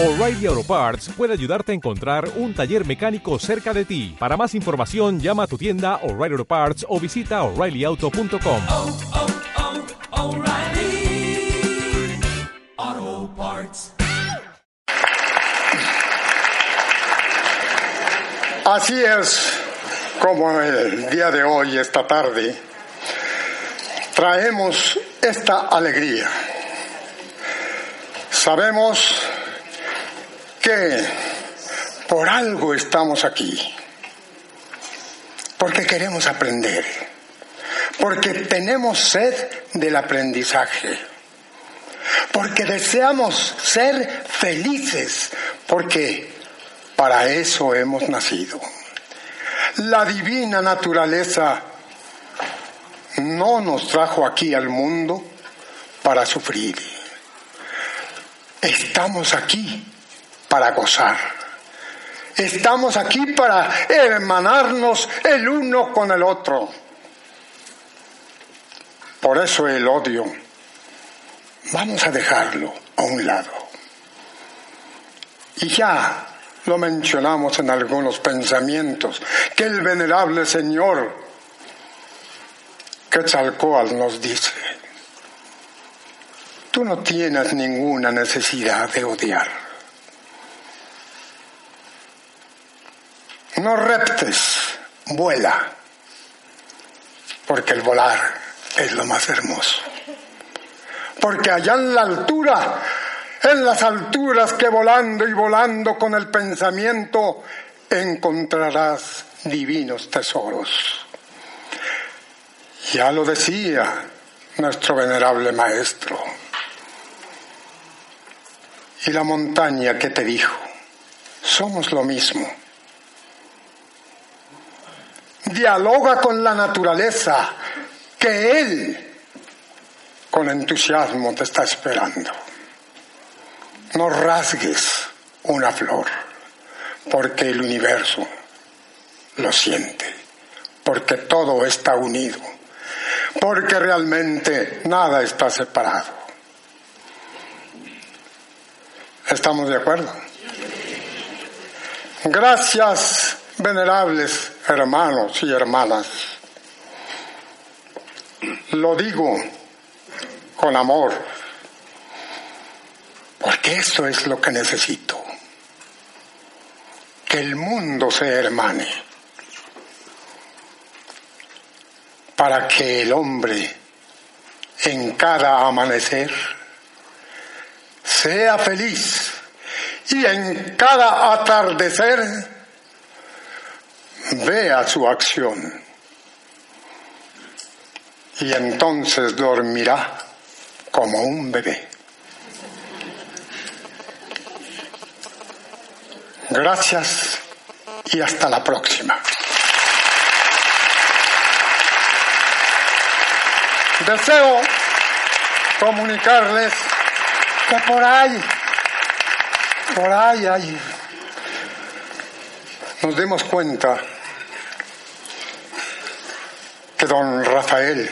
O'Reilly Auto Parts puede ayudarte a encontrar un taller mecánico cerca de ti. Para más información, llama a tu tienda O'Reilly Auto Parts o visita oreillyauto.com. oh, oh, Parts. Así es como el día de hoy, esta tarde, traemos esta alegría. Sabemos que por algo estamos aquí, porque queremos aprender, porque tenemos sed del aprendizaje, porque deseamos ser felices, porque para eso hemos nacido. La divina naturaleza no nos trajo aquí al mundo para sufrir. Estamos aquí para gozar. Estamos aquí para hermanarnos el uno con el otro. Por eso el odio, vamos a dejarlo a un lado. Y ya lo mencionamos en algunos pensamientos que el venerable Señor Quetzalcoatl nos dice. Tú no tienes ninguna necesidad de odiar. No reptes, vuela, porque el volar es lo más hermoso. Porque allá en la altura, en las alturas que volando y volando con el pensamiento encontrarás divinos tesoros. Ya lo decía nuestro venerable maestro. Y la montaña que te dijo, somos lo mismo. Dialoga con la naturaleza que Él con entusiasmo te está esperando. No rasgues una flor, porque el universo lo siente, porque todo está unido, porque realmente nada está separado. ¿Estamos de acuerdo? Gracias, venerables hermanos y hermanas. Lo digo con amor, porque esto es lo que necesito. Que el mundo se hermane para que el hombre en cada amanecer sea feliz y en cada atardecer vea su acción y entonces dormirá como un bebé. Gracias y hasta la próxima. Deseo comunicarles que por ahí, por ahí, ahí, nos demos cuenta que don Rafael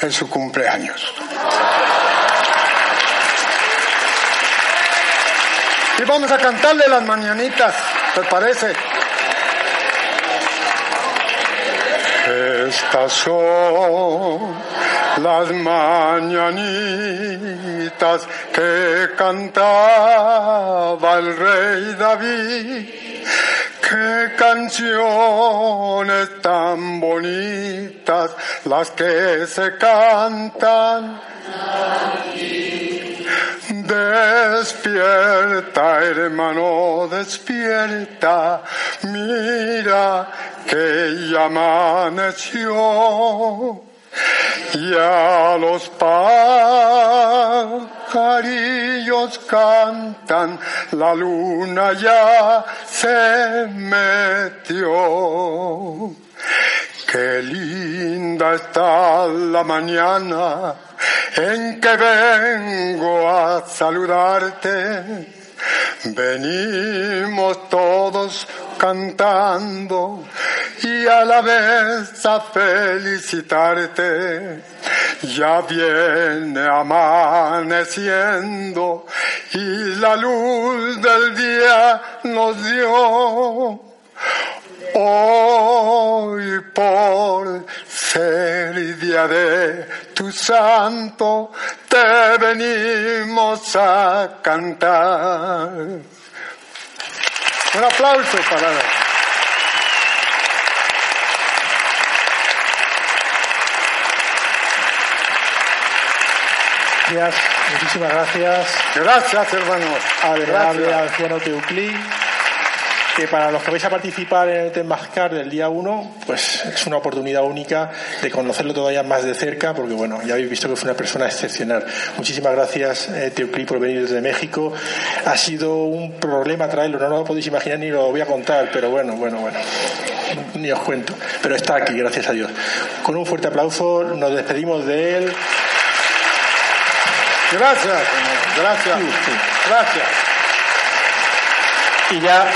es su cumpleaños. Y vamos a cantarle las mañanitas, ¿te parece? Estas son las mañanitas que cantaba el rey David. Qué canciones tan bonitas las que se cantan. Despierta, hermano, despierta, mira que ya amaneció. Ya los pajarillos cantan, la luna ya se metió. Qué linda está la mañana en que vengo a saludarte. Venimos todos cantando y a la vez a felicitarte. Ya viene amaneciendo y la luz del día nos dio. Hoy por ser día de tu santo te venimos a cantar. Un aplauso para Gracias, muchísimas gracias. Gracias, hermanos. Gracias. anciano Teuclí, que para los que vais a participar en el Temazcar del día 1, pues es una oportunidad única de conocerlo todavía más de cerca, porque bueno, ya habéis visto que fue una persona excepcional. Muchísimas gracias, eh, Teuclí, por venir desde México. Ha sido un problema traerlo, no lo podéis imaginar ni lo voy a contar, pero bueno, bueno, bueno. Ni os cuento. Pero está aquí, gracias a Dios. Con un fuerte aplauso nos despedimos de él. Gracias, hermanos. Gracias. Gracias. Y ya